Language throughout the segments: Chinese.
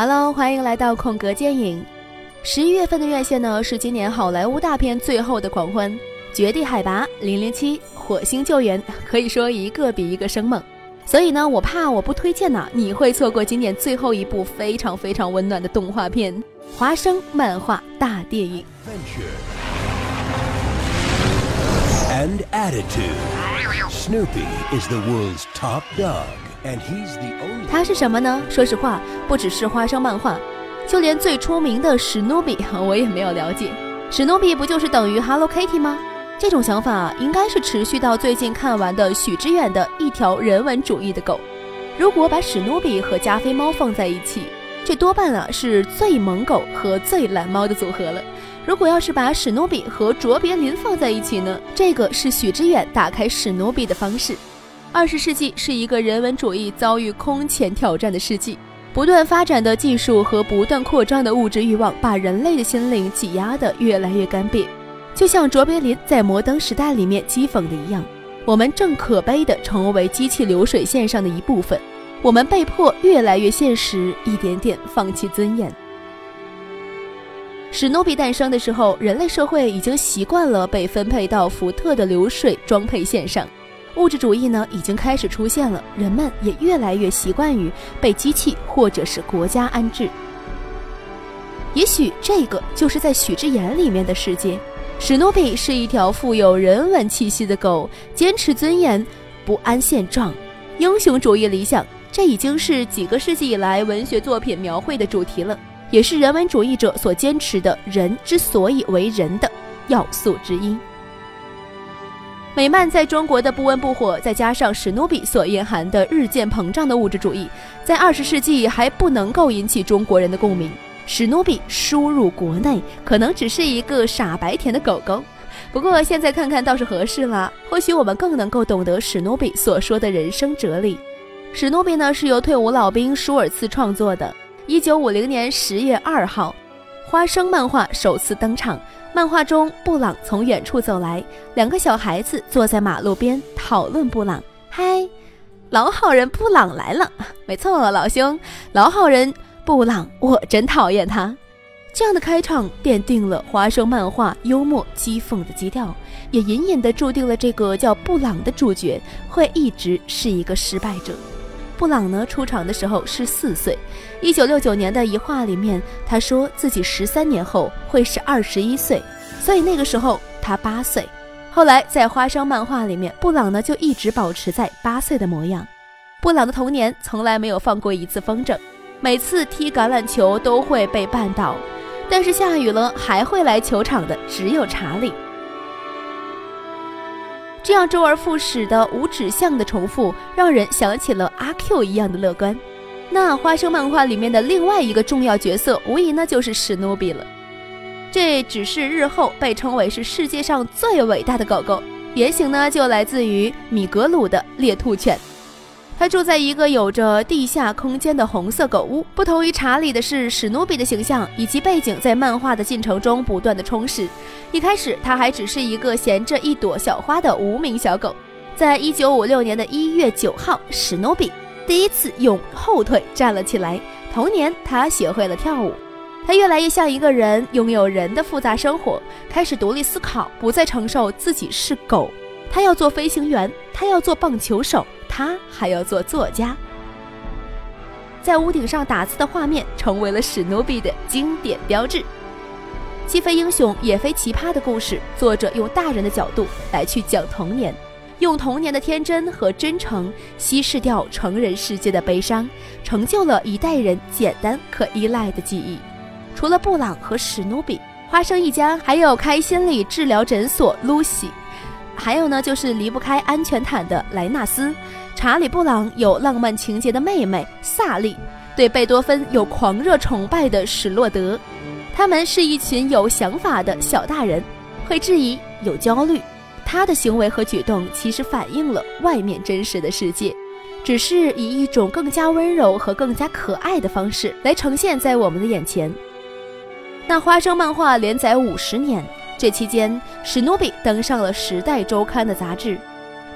Hello，欢迎来到空格电影。十一月份的院线呢，是今年好莱坞大片最后的狂欢，《绝地海拔》、《零零七》、《火星救援》，可以说一个比一个生猛。所以呢，我怕我不推荐呢，你会错过今年最后一部非常非常温暖的动画片《华生漫画大电影》。Snoopy is the world's top dog. 它是什么呢？说实话，不只是花生漫画，就连最出名的史努比，我也没有了解。史努比不就是等于 Hello Kitty 吗？这种想法应该是持续到最近看完的许知远的一条人文主义的狗。如果把史努比和加菲猫放在一起，这多半啊是最萌狗和最懒猫的组合了。如果要是把史努比和卓别林放在一起呢？这个是许知远打开史努比的方式。二十世纪是一个人文主义遭遇空前挑战的世纪，不断发展的技术和不断扩张的物质欲望，把人类的心灵挤压得越来越干瘪。就像卓别林在《摩登时代》里面讥讽的一样，我们正可悲地成为机器流水线上的一部分，我们被迫越来越现实，一点点放弃尊严。史努比诞生的时候，人类社会已经习惯了被分配到福特的流水装配线上。物质主义呢，已经开始出现了，人们也越来越习惯于被机器或者是国家安置。也许这个就是在许之言里面的世界。史努比是一条富有人文气息的狗，坚持尊严，不安现状，英雄主义理想。这已经是几个世纪以来文学作品描绘的主题了，也是人文主义者所坚持的人之所以为人的要素之一。美漫在中国的不温不火，再加上史努比所蕴含的日渐膨胀的物质主义，在二十世纪还不能够引起中国人的共鸣。史努比输入国内，可能只是一个傻白甜的狗狗。不过现在看看倒是合适了，或许我们更能够懂得史努比所说的人生哲理。史努比呢是由退伍老兵舒尔茨创作的，一九五零年十月二号，花生漫画首次登场。漫画中，布朗从远处走来，两个小孩子坐在马路边讨论布朗。嗨，老好人布朗来了！没错，老兄，老好人布朗，我真讨厌他。这样的开场奠定了花生漫画幽默讥讽的基调，也隐隐地注定了这个叫布朗的主角会一直是一个失败者。布朗呢，出场的时候是四岁。一九六九年的一画里面，他说自己十三年后会是二十一岁，所以那个时候他八岁。后来在花生漫画里面，布朗呢就一直保持在八岁的模样。布朗的童年从来没有放过一次风筝，每次踢橄榄球都会被绊倒，但是下雨了还会来球场的只有查理。这样周而复始的无指向的重复，让人想起了阿 Q 一样的乐观。那花生漫画里面的另外一个重要角色，无疑呢就是史努比了。这只是日后被称为是世界上最伟大的狗狗，原型呢就来自于米格鲁的猎兔犬。他住在一个有着地下空间的红色狗屋。不同于查理的是，史努比的形象以及背景在漫画的进程中不断的充实。一开始，他还只是一个衔着一朵小花的无名小狗。在一九五六年的一月九号，史努比第一次用后腿站了起来。同年，他学会了跳舞。他越来越像一个人，拥有人的复杂生活，开始独立思考，不再承受自己是狗。他要做飞行员，他要做棒球手。他还要做作家，在屋顶上打字的画面成为了史努比的经典标志。既非英雄也非奇葩的故事，作者用大人的角度来去讲童年，用童年的天真和真诚稀释掉成人世界的悲伤，成就了一代人简单可依赖的记忆。除了布朗和史努比，花生一家还有开心理治疗诊所露西，还有呢就是离不开安全毯的莱纳斯。查理·布朗有浪漫情节的妹妹萨莉，对贝多芬有狂热崇拜的史洛德，他们是一群有想法的小大人，会质疑，有焦虑。他的行为和举动其实反映了外面真实的世界，只是以一种更加温柔和更加可爱的方式来呈现在我们的眼前。那花生漫画连载五十年，这期间史努比登上了《时代周刊》的杂志。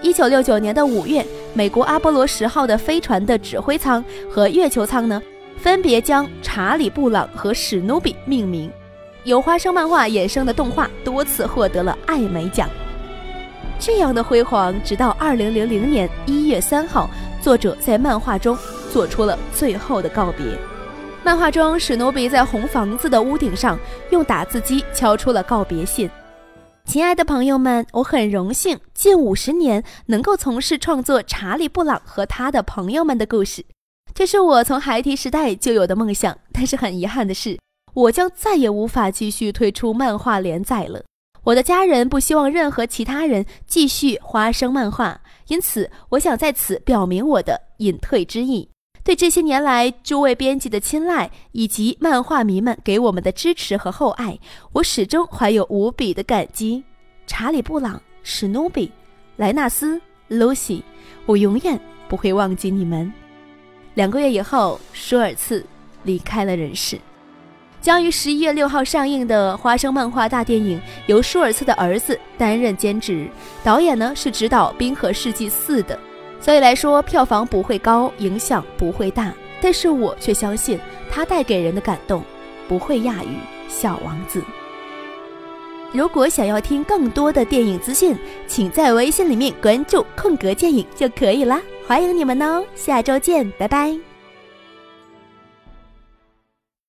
一九六九年的五月，美国阿波罗十号的飞船的指挥舱和月球舱呢，分别将查理·布朗和史努比命名。由花生漫画衍生的动画多次获得了艾美奖。这样的辉煌，直到二零零零年一月三号，作者在漫画中做出了最后的告别。漫画中，史努比在红房子的屋顶上用打字机敲出了告别信。亲爱的朋友们，我很荣幸近五十年能够从事创作查理·布朗和他的朋友们的故事。这是我从孩提时代就有的梦想，但是很遗憾的是，我将再也无法继续推出漫画连载了。我的家人不希望任何其他人继续花生漫画，因此我想在此表明我的隐退之意。对这些年来诸位编辑的青睐，以及漫画迷们给我们的支持和厚爱，我始终怀有无比的感激。查理·布朗、史努比、莱纳斯、露西，我永远不会忘记你们。两个月以后，舒尔茨离开了人世。将于十一月六号上映的花生漫画大电影由舒尔茨的儿子担任监制，导演呢是指导《冰河世纪四》的，所以来说票房不会高，影响不会大。但是我却相信它带给人的感动不会亚于《小王子》。如果想要听更多的电影资讯，请在微信里面关注“空格电影”就可以啦。欢迎你们哦，下周见，拜拜。